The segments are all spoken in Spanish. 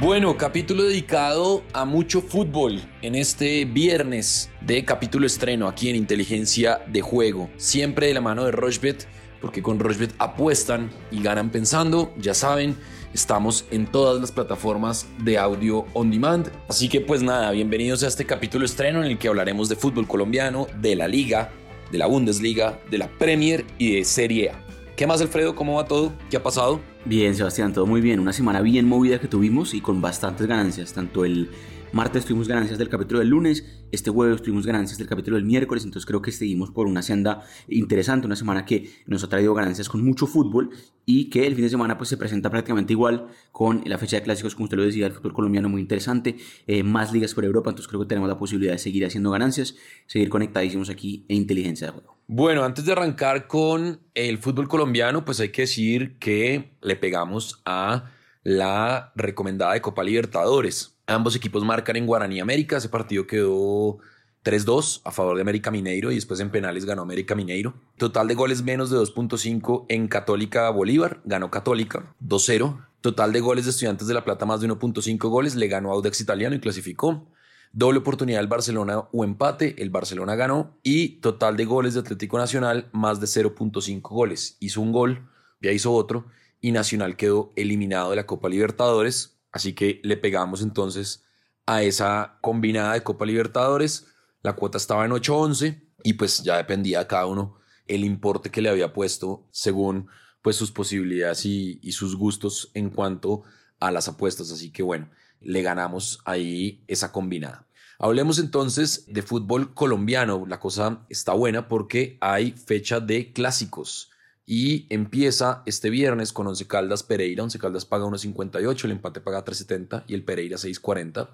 Bueno, capítulo dedicado a mucho fútbol en este viernes de capítulo estreno aquí en Inteligencia de Juego. Siempre de la mano de Rochbet, porque con Rochbet apuestan y ganan pensando, ya saben. Estamos en todas las plataformas de audio on demand. Así que pues nada, bienvenidos a este capítulo estreno en el que hablaremos de fútbol colombiano, de la liga, de la Bundesliga, de la Premier y de Serie A. ¿Qué más, Alfredo? ¿Cómo va todo? ¿Qué ha pasado? Bien, Sebastián, todo muy bien. Una semana bien movida que tuvimos y con bastantes ganancias. Tanto el martes tuvimos ganancias del capítulo del lunes, este jueves tuvimos ganancias del capítulo del miércoles, entonces creo que seguimos por una senda interesante, una semana que nos ha traído ganancias con mucho fútbol y que el fin de semana pues se presenta prácticamente igual con la fecha de clásicos, como usted lo decía, el fútbol colombiano muy interesante, eh, más ligas por Europa, entonces creo que tenemos la posibilidad de seguir haciendo ganancias, seguir conectadísimos aquí en Inteligencia de Juego. Bueno, antes de arrancar con el fútbol colombiano, pues hay que decir que le pegamos a la recomendada de Copa Libertadores. Ambos equipos marcan en Guaraní América. Ese partido quedó 3-2 a favor de América Mineiro y después en penales ganó América Mineiro. Total de goles menos de 2.5 en Católica Bolívar, ganó Católica 2-0. Total de goles de Estudiantes de La Plata más de 1.5 goles, le ganó Audax Italiano y clasificó. Doble oportunidad del Barcelona o empate, el Barcelona ganó. Y total de goles de Atlético Nacional más de 0.5 goles. Hizo un gol, ya hizo otro y Nacional quedó eliminado de la Copa Libertadores Así que le pegamos entonces a esa combinada de Copa Libertadores. La cuota estaba en 8.11 y pues ya dependía cada uno el importe que le había puesto según pues sus posibilidades y sus gustos en cuanto a las apuestas. Así que bueno, le ganamos ahí esa combinada. Hablemos entonces de fútbol colombiano. La cosa está buena porque hay fecha de clásicos y empieza este viernes con Once Caldas Pereira. Once Caldas paga 1.58, el empate paga 3.70 y el Pereira 6.40.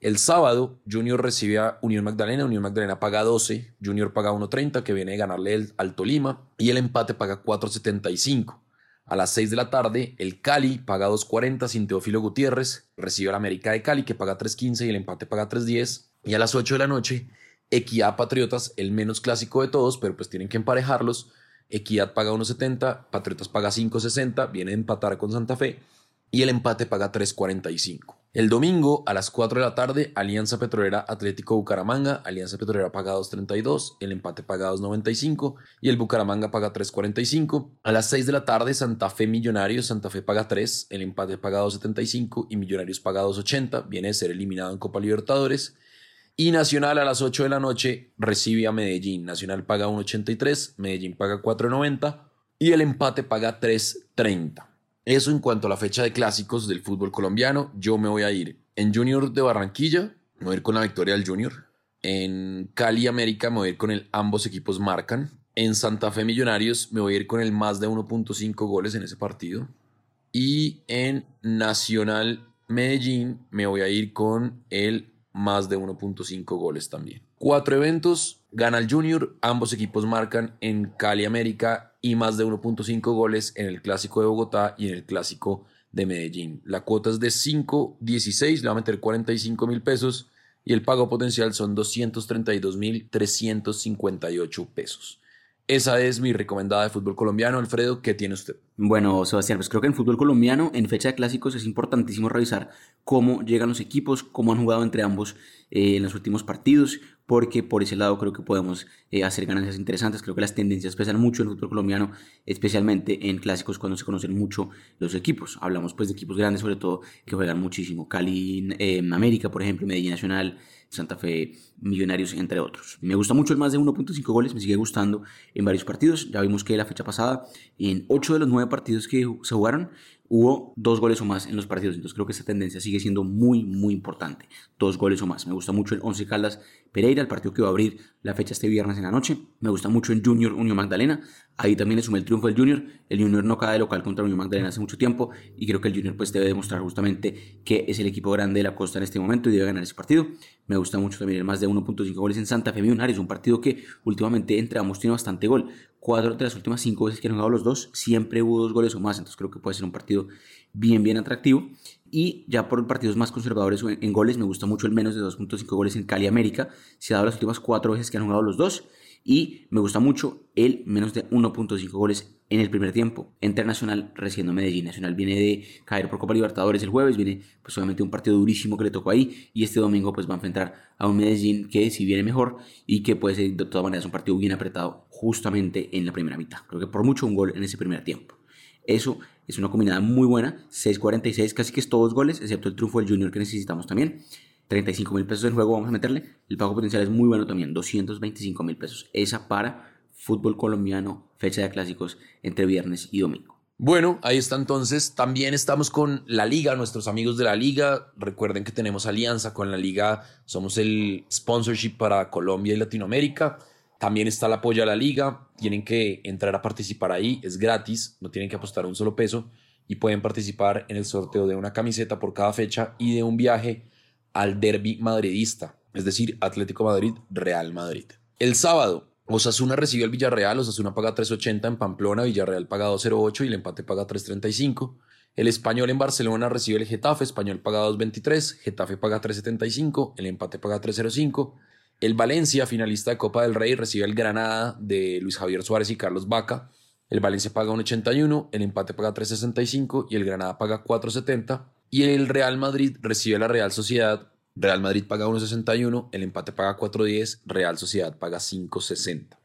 El sábado, Junior recibe a Unión Magdalena. Unión Magdalena paga 12, Junior paga 1.30, que viene a ganarle al Tolima, y el empate paga 4.75. A las 6 de la tarde, el Cali paga 2.40 sin Teófilo Gutiérrez, recibe al América de Cali, que paga 3.15 y el empate paga 3.10. Y a las 8 de la noche, Equidad Patriotas, el menos clásico de todos, pero pues tienen que emparejarlos, Equidad paga 1.70, Patriotas paga 5.60, viene a empatar con Santa Fe y el empate paga 3.45. El domingo a las 4 de la tarde, Alianza Petrolera Atlético Bucaramanga, Alianza Petrolera paga 2.32, el empate paga 2.95 y el Bucaramanga paga 3.45. A las 6 de la tarde, Santa Fe Millonarios, Santa Fe paga 3, el empate paga 2.75 y Millonarios paga 2.80, viene a ser eliminado en Copa Libertadores. Y Nacional a las 8 de la noche recibe a Medellín. Nacional paga 1.83, Medellín paga 4.90 y el empate paga 3.30. Eso en cuanto a la fecha de clásicos del fútbol colombiano. Yo me voy a ir en Junior de Barranquilla, me voy a ir con la victoria del Junior. En Cali América me voy a ir con el ambos equipos marcan. En Santa Fe Millonarios me voy a ir con el más de 1.5 goles en ese partido. Y en Nacional Medellín me voy a ir con el más de 1.5 goles también. Cuatro eventos, gana el Junior, ambos equipos marcan en Cali América y más de 1.5 goles en el Clásico de Bogotá y en el Clásico de Medellín. La cuota es de 5.16, le va a meter 45 mil pesos y el pago potencial son 232 mil 358 pesos. Esa es mi recomendada de fútbol colombiano. Alfredo, ¿qué tiene usted? Bueno, Sebastián, pues creo que en fútbol colombiano, en fecha de clásicos, es importantísimo revisar cómo llegan los equipos, cómo han jugado entre ambos eh, en los últimos partidos, porque por ese lado creo que podemos eh, hacer ganancias interesantes. Creo que las tendencias pesan mucho en el fútbol colombiano, especialmente en clásicos cuando se conocen mucho los equipos. Hablamos pues de equipos grandes, sobre todo, que juegan muchísimo. Cali, eh, América, por ejemplo, Medellín Nacional, Santa Fe Millonarios, entre otros. Me gusta mucho el más de 1.5 goles, me sigue gustando en varios partidos. Ya vimos que la fecha pasada, en 8 de los 9 partidos que se jugaron, hubo dos goles o más en los partidos. Entonces creo que esta tendencia sigue siendo muy, muy importante. Dos goles o más. Me gusta mucho el 11 Caldas Pereira, el partido que va a abrir la fecha este viernes en la noche. Me gusta mucho en Junior Unión Magdalena. Ahí también le sumé el triunfo del Junior. El Junior no cae de local contra Unión Magdalena hace mucho tiempo y creo que el Junior pues debe demostrar justamente que es el equipo grande de la costa en este momento y debe ganar ese partido. Me gusta mucho también el más de 1.5 goles en Santa Fe Millonarios, un partido que últimamente entre ambos tiene bastante gol. Cuatro de las últimas cinco veces que han jugado los dos, siempre hubo dos goles o más, entonces creo que puede ser un partido bien, bien atractivo. Y ya por partidos más conservadores en goles, me gusta mucho el menos de 2.5 goles en Cali América. Se ha dado las últimas cuatro veces que han jugado los dos. Y me gusta mucho el menos de 1.5 goles en el primer tiempo. Internacional recibiendo Medellín. Nacional viene de caer por Copa Libertadores el jueves, viene pues obviamente un partido durísimo que le tocó ahí y este domingo pues va a enfrentar a un Medellín que si viene mejor y que puede ser de todas maneras un partido bien apretado justamente en la primera mitad. Creo que por mucho un gol en ese primer tiempo. Eso es una combinada muy buena, 6.46, casi que es todos goles, excepto el triunfo del Junior que necesitamos también. 35 mil pesos en juego vamos a meterle. El pago potencial es muy bueno también, 225 mil pesos. Esa para fútbol colombiano, fecha de clásicos entre viernes y domingo. Bueno, ahí está entonces. También estamos con la liga, nuestros amigos de la liga. Recuerden que tenemos alianza con la liga. Somos el sponsorship para Colombia y Latinoamérica. También está el apoyo a la liga. Tienen que entrar a participar ahí. Es gratis. No tienen que apostar un solo peso. Y pueden participar en el sorteo de una camiseta por cada fecha y de un viaje al derby madridista, es decir, Atlético Madrid, Real Madrid. El sábado, Osasuna recibió el Villarreal, Osasuna paga 3.80 en Pamplona, Villarreal paga 2.08 y el empate paga 3.35. El Español en Barcelona recibe el Getafe, Español paga 2.23, Getafe paga 3.75, el empate paga 3.05. El Valencia, finalista de Copa del Rey, recibe el Granada de Luis Javier Suárez y Carlos Vaca. El Valencia paga 1.81, el empate paga 3.65 y el Granada paga 4.70. Y el Real Madrid recibe a la Real Sociedad. Real Madrid paga 1.61, el empate paga 4.10, Real Sociedad paga 5.60.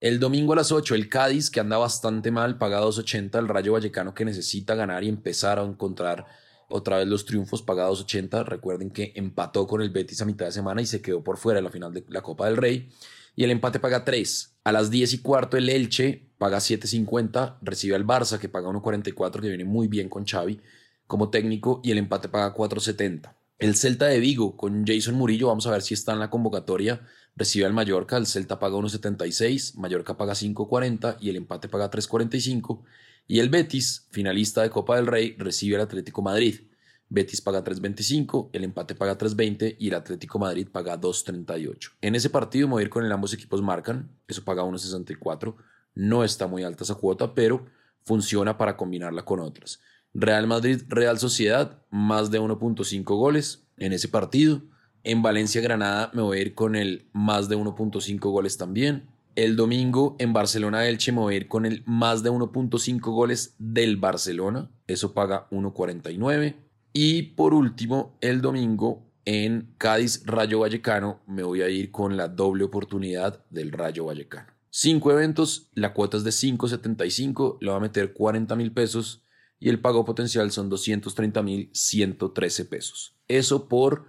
El domingo a las 8, el Cádiz, que anda bastante mal, paga 2.80, el Rayo Vallecano, que necesita ganar y empezar a encontrar otra vez los triunfos, paga 2.80. Recuerden que empató con el Betis a mitad de semana y se quedó por fuera en la final de la Copa del Rey. Y el empate paga 3. A las 10 y cuarto, el Elche paga 7.50, recibe al Barça, que paga 1.44, que viene muy bien con Xavi como técnico y el empate paga 4.70. El Celta de Vigo con Jason Murillo, vamos a ver si está en la convocatoria, recibe al Mallorca, el Celta paga 1.76, Mallorca paga 5.40 y el empate paga 3.45. Y el Betis, finalista de Copa del Rey, recibe al Atlético Madrid. Betis paga 3.25, el empate paga 3.20 y el Atlético Madrid paga 2.38. En ese partido me a ir con el ambos equipos marcan, eso paga 1.64, no está muy alta esa cuota, pero funciona para combinarla con otras. Real Madrid, Real Sociedad, más de 1.5 goles en ese partido. En Valencia, Granada, me voy a ir con el más de 1.5 goles también. El domingo en Barcelona, Elche, me voy a ir con el más de 1.5 goles del Barcelona. Eso paga 1.49. Y por último, el domingo en Cádiz, Rayo Vallecano, me voy a ir con la doble oportunidad del Rayo Vallecano. Cinco eventos, la cuota es de 5.75, le va a meter 40 mil pesos y el pago potencial son 230.113 pesos. Eso por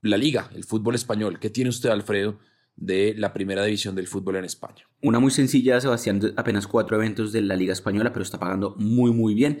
la liga, el fútbol español. ¿Qué tiene usted, Alfredo, de la primera división del fútbol en España? Una muy sencilla, Sebastián, apenas cuatro eventos de la liga española, pero está pagando muy, muy bien.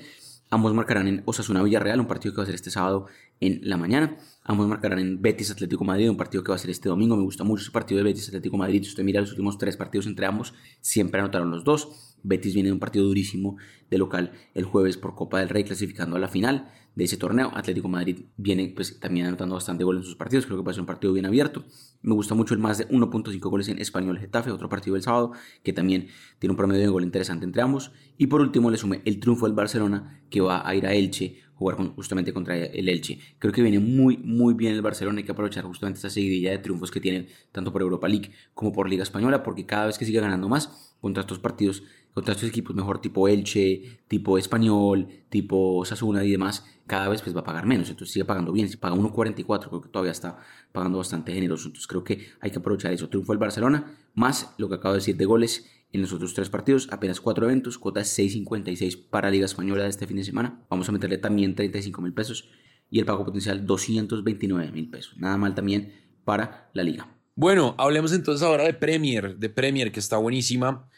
Ambos marcarán en Osasuna Villarreal, un partido que va a ser este sábado en la mañana. Ambos marcarán en Betis Atlético Madrid, un partido que va a ser este domingo. Me gusta mucho ese partido de Betis Atlético Madrid. Si usted mira los últimos tres partidos entre ambos, siempre anotaron los dos. Betis viene de un partido durísimo de local el jueves por Copa del Rey clasificando a la final de ese torneo. Atlético Madrid viene pues también anotando bastante goles en sus partidos, creo que va a ser un partido bien abierto. Me gusta mucho el más de 1.5 goles en Español Getafe, otro partido del sábado que también tiene un promedio de gol interesante entre ambos. Y por último le sumé el triunfo del Barcelona que va a ir a Elche jugar justamente contra el Elche. Creo que viene muy, muy bien el Barcelona. Hay que aprovechar justamente esta seguidilla de triunfos que tienen tanto por Europa League como por Liga Española, porque cada vez que sigue ganando más contra estos partidos contra estos equipos mejor tipo Elche, tipo Español, tipo Sasuna y demás, cada vez pues va a pagar menos, entonces sigue pagando bien, si paga 1.44 creo que todavía está pagando bastante generoso, entonces creo que hay que aprovechar eso, triunfo el Barcelona, más lo que acabo de decir de goles en los otros tres partidos, apenas cuatro eventos, cuota 6.56 para Liga Española de este fin de semana, vamos a meterle también 35 mil pesos y el pago potencial 229 mil pesos, nada mal también para la liga. Bueno, hablemos entonces ahora de Premier, de Premier que está buenísima.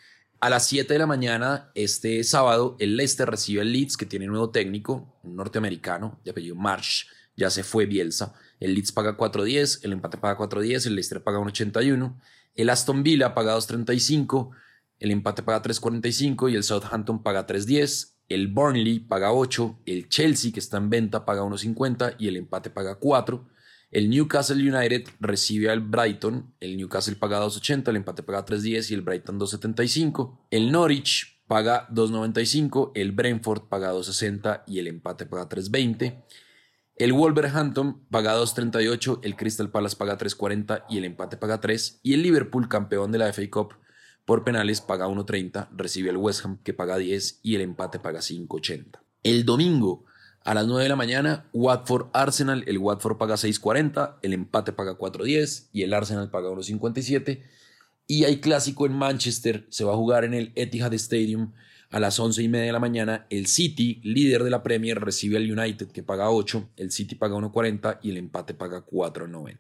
A las 7 de la mañana, este sábado, el Leicester recibe el Leeds, que tiene nuevo técnico, un norteamericano de apellido Marsh. Ya se fue Bielsa. El Leeds paga 4.10, el empate paga 4.10, el Leicester paga 1.81. El Aston Villa paga 2.35, el empate paga 3.45 y el Southampton paga 3.10. El Burnley paga 8, el Chelsea, que está en venta, paga 1.50 y el empate paga 4. El Newcastle United recibe al Brighton. El Newcastle paga 2.80, el empate paga 3.10 y el Brighton 2.75. El Norwich paga 2.95, el Brentford paga 2.60 y el empate paga 3.20. El Wolverhampton paga 2.38, el Crystal Palace paga 3.40 y el empate paga 3. Y el Liverpool, campeón de la FA Cup, Por penales paga 1.30, recibe el West Ham que paga 10 y el empate paga 5.80. El domingo a las 9 de la mañana, Watford Arsenal, el Watford paga 6.40, el empate paga 4.10 y el Arsenal paga 1.57. Y hay clásico en Manchester, se va a jugar en el Etihad Stadium a las 11 y media de la mañana. El City, líder de la Premier, recibe al United que paga 8, el City paga 1.40 y el empate paga 4.90.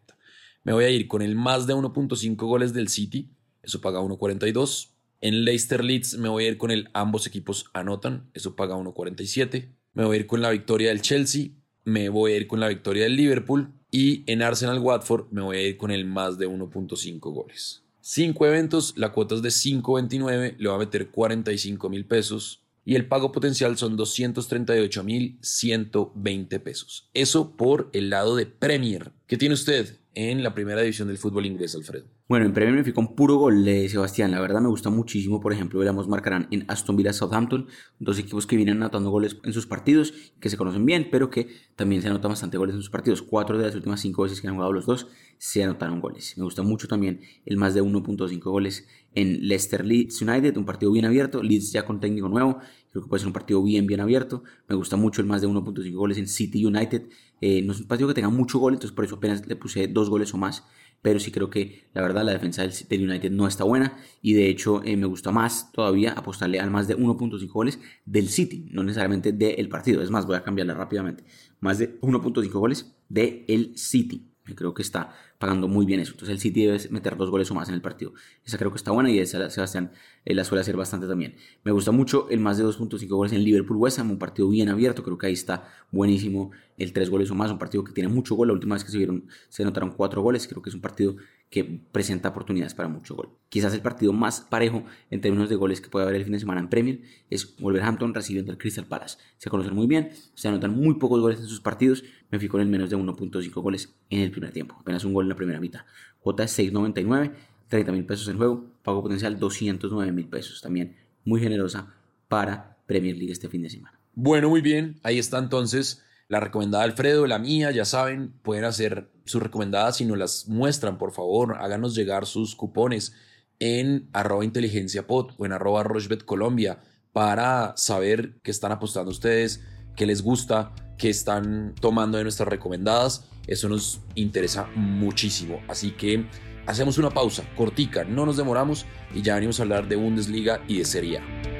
Me voy a ir con el más de 1.5 goles del City, eso paga 1.42. En Leicester Leeds me voy a ir con el ambos equipos anotan, eso paga 1.47. Me voy a ir con la victoria del Chelsea, me voy a ir con la victoria del Liverpool y en Arsenal Watford me voy a ir con el más de 1.5 goles. Cinco eventos, la cuota es de 5.29, le va a meter 45 mil pesos y el pago potencial son 238 mil 120 pesos. Eso por el lado de Premier. ¿Qué tiene usted? en la primera división del fútbol inglés, Alfredo? Bueno, en Premier me fui con puro gol Sebastián. La verdad me gusta muchísimo. Por ejemplo, veamos marcarán en Aston Villa Southampton, dos equipos que vienen anotando goles en sus partidos, que se conocen bien, pero que también se anotan bastante goles en sus partidos. Cuatro de las últimas cinco veces que han jugado los dos se anotaron goles. Me gusta mucho también el más de 1.5 goles en Leicester Leeds United, un partido bien abierto. Leeds ya con técnico nuevo, creo que puede ser un partido bien, bien abierto. Me gusta mucho el más de 1.5 goles en City United. Eh, no es un partido que tenga mucho gol, entonces por eso apenas le puse dos goles o más. Pero sí creo que la verdad la defensa del United no está buena y de hecho eh, me gusta más todavía apostarle al más de 1.5 goles del City, no necesariamente del partido. Es más, voy a cambiarla rápidamente. Más de 1.5 goles del City. Creo que está pagando muy bien eso. Entonces el City debe meter dos goles o más en el partido. Esa creo que está buena y esa Sebastián eh, la suele hacer bastante también. Me gusta mucho el más de 2.5 goles en Liverpool West Ham, un partido bien abierto. Creo que ahí está buenísimo el tres goles o más, un partido que tiene mucho gol. La última vez que se vieron se notaron cuatro goles. Creo que es un partido que presenta oportunidades para mucho gol. Quizás el partido más parejo en términos de goles que puede haber el fin de semana en Premier es Wolverhampton recibiendo al Crystal Palace. Se conocen muy bien, se anotan muy pocos goles en sus partidos. Me fijo en el menos de 1.5 goles en el primer tiempo, apenas un gol en la primera mitad. Cuota es 6.99, 30 mil pesos en juego, pago potencial 209 mil pesos. También muy generosa para Premier League este fin de semana. Bueno, muy bien, ahí está entonces la recomendada Alfredo, la mía, ya saben, pueden hacer sus recomendadas si nos las muestran, por favor, háganos llegar sus cupones en arroba inteligenciapod o en arroba Colombia para saber qué están apostando ustedes, qué les gusta, qué están tomando de nuestras recomendadas. Eso nos interesa muchísimo. Así que hacemos una pausa cortica, no nos demoramos y ya venimos a hablar de Bundesliga y de Serie.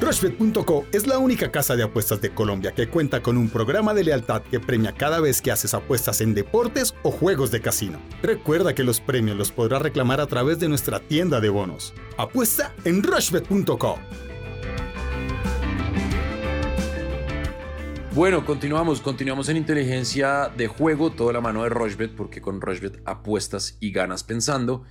Rushbet.co es la única casa de apuestas de Colombia que cuenta con un programa de lealtad que premia cada vez que haces apuestas en deportes o juegos de casino. Recuerda que los premios los podrás reclamar a través de nuestra tienda de bonos. Apuesta en Rushbet.co. Bueno, continuamos, continuamos en inteligencia de juego, toda la mano de Rushbet, porque con Rushbet apuestas y ganas pensando.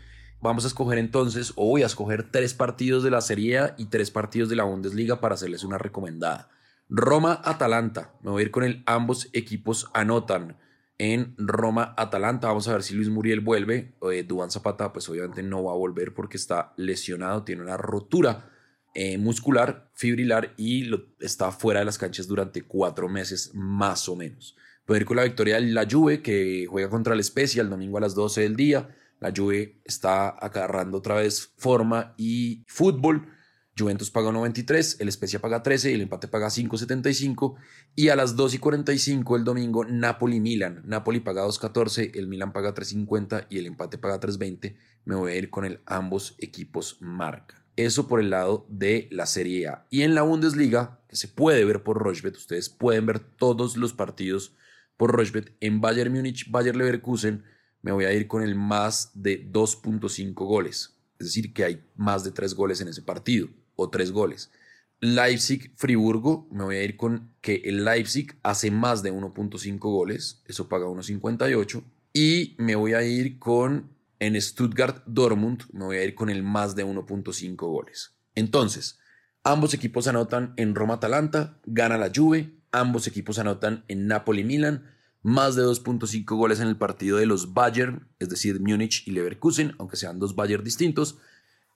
Vamos a escoger entonces, o voy a escoger tres partidos de la Serie A y tres partidos de la Bundesliga para hacerles una recomendada. Roma-Atalanta. Me voy a ir con el ambos equipos anotan. En Roma-Atalanta, vamos a ver si Luis Muriel vuelve. Eh, Zapata, pues obviamente no va a volver porque está lesionado, tiene una rotura eh, muscular, fibrilar y está fuera de las canchas durante cuatro meses más o menos. Voy a ir con la victoria de la Juve que juega contra el Spezia el domingo a las 12 del día. La Juve está agarrando otra vez forma y fútbol. Juventus paga 93, el Spezia paga 13 y el empate paga 5.75. Y a las 2 y 45 el domingo, Napoli-Milan. Napoli paga 2.14, el Milan paga 3.50 y el empate paga 3.20. Me voy a ir con el ambos equipos marca. Eso por el lado de la Serie A. Y en la Bundesliga, que se puede ver por Rochbet, ustedes pueden ver todos los partidos por Rochbet en Bayern Múnich, Bayern Leverkusen, me voy a ir con el más de 2.5 goles. Es decir, que hay más de 3 goles en ese partido o 3 goles. Leipzig-Friburgo, me voy a ir con que el Leipzig hace más de 1.5 goles, eso paga 1.58. Y me voy a ir con en Stuttgart-Dortmund, me voy a ir con el más de 1.5 goles. Entonces, ambos equipos anotan en Roma-Atalanta, gana la Juve, ambos equipos anotan en Napoli-Milan, más de 2.5 goles en el partido de los Bayern, es decir, Múnich y Leverkusen, aunque sean dos Bayern distintos,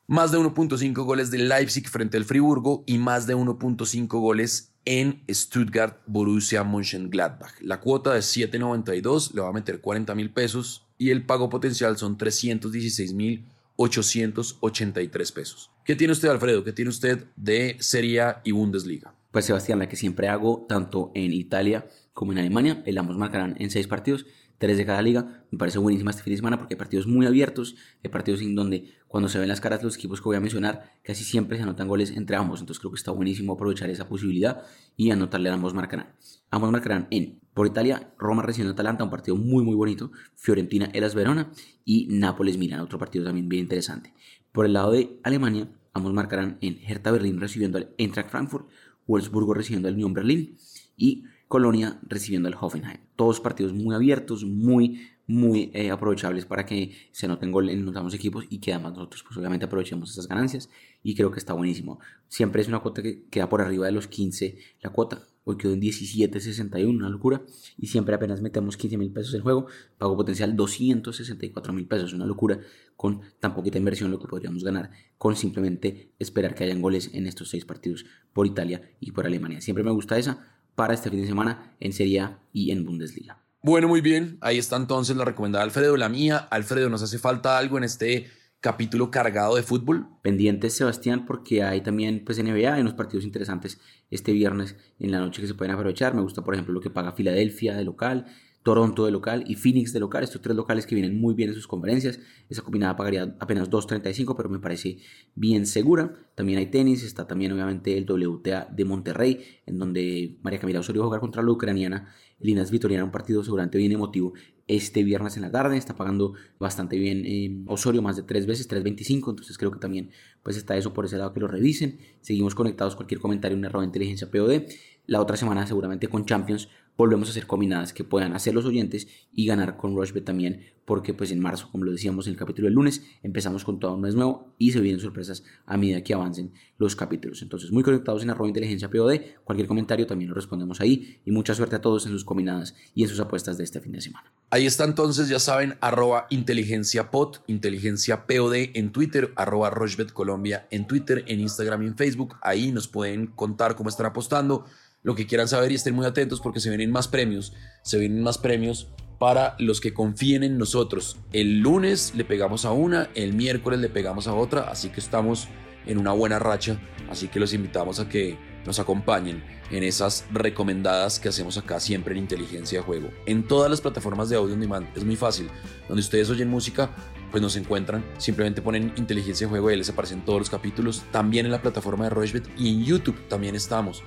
más de 1.5 goles de Leipzig frente al Friburgo y más de 1.5 goles en Stuttgart Borussia Mönchengladbach. La cuota de 7.92 le va a meter 40 mil pesos y el pago potencial son 316.883 pesos. ¿Qué tiene usted, Alfredo? ¿Qué tiene usted de Serie A y Bundesliga? Pues Sebastián, la que siempre hago tanto en Italia como en Alemania, el ambos marcarán en seis partidos tres de cada liga. Me parece buenísima este fin de semana porque hay partidos muy abiertos, hay partidos en donde cuando se ven las caras los equipos que voy a mencionar, casi siempre se anotan goles entre ambos. Entonces creo que está buenísimo aprovechar esa posibilidad y anotarle a ambos marcarán. Ambos marcarán en, por Italia, Roma recibiendo Atalanta, un partido muy muy bonito, Fiorentina Elas Verona y Nápoles Milan, otro partido también bien interesante. Por el lado de Alemania, ambos marcarán en Hertha Berlín recibiendo al Eintracht Frankfurt, Wolfsburgo recibiendo al Union Berlin y Colonia recibiendo al Hoffenheim. Todos partidos muy abiertos, muy, muy eh, aprovechables para que se anoten gol en los ambos equipos y que además nosotros pues aprovechemos esas ganancias y creo que está buenísimo. Siempre es una cuota que queda por arriba de los 15 la cuota. Hoy quedó en 17.61, una locura. Y siempre apenas metemos 15 mil pesos en juego, pago potencial 264 mil pesos, una locura con tan poquita inversión lo que podríamos ganar con simplemente esperar que hayan goles en estos seis partidos por Italia y por Alemania. Siempre me gusta esa para este fin de semana en Serie A y en Bundesliga. Bueno, muy bien. Ahí está entonces la recomendada Alfredo, la mía. Alfredo, ¿nos hace falta algo en este capítulo cargado de fútbol? Pendientes, Sebastián, porque hay también pues, NBA, hay unos partidos interesantes este viernes en la noche que se pueden aprovechar. Me gusta, por ejemplo, lo que paga Filadelfia de local. Toronto de local y Phoenix de local, estos tres locales que vienen muy bien en sus conferencias. Esa combinada pagaría apenas 2.35, pero me parece bien segura. También hay tenis, está también obviamente el WTA de Monterrey, en donde María Camila Osorio va a jugar contra la ucraniana Linas Vitoriana, un partido seguramente bien emotivo este viernes en la tarde. Está pagando bastante bien eh, Osorio, más de tres veces, 3.25. Entonces creo que también pues está eso por ese lado que lo revisen. Seguimos conectados. Cualquier comentario en arroba inteligencia POD. La otra semana seguramente con Champions volvemos a hacer combinadas que puedan hacer los oyentes y ganar con Rushbet también, porque pues en marzo, como lo decíamos en el capítulo del lunes, empezamos con todo un mes nuevo y se vienen sorpresas a medida que avancen los capítulos. Entonces, muy conectados en arroba inteligencia POD, cualquier comentario también lo respondemos ahí y mucha suerte a todos en sus combinadas y en sus apuestas de este fin de semana. Ahí está entonces, ya saben, arroba inteligencia pod, inteligencia POD en Twitter, arroba Rushbet Colombia en Twitter, en Instagram y en Facebook. Ahí nos pueden contar cómo están apostando lo que quieran saber y estén muy atentos porque se vienen más premios, se vienen más premios para los que confíen en nosotros. El lunes le pegamos a una, el miércoles le pegamos a otra, así que estamos en una buena racha, así que los invitamos a que nos acompañen en esas recomendadas que hacemos acá siempre en Inteligencia de Juego. En todas las plataformas de audio on demand, es muy fácil. Donde ustedes oyen música, pues nos encuentran, simplemente ponen Inteligencia de Juego y les aparecen todos los capítulos. También en la plataforma de Rochbet y en YouTube también estamos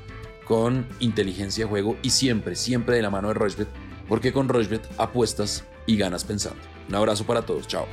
con inteligencia de juego y siempre, siempre de la mano de Rochbet, porque con Rochbet apuestas y ganas pensando. Un abrazo para todos, chao.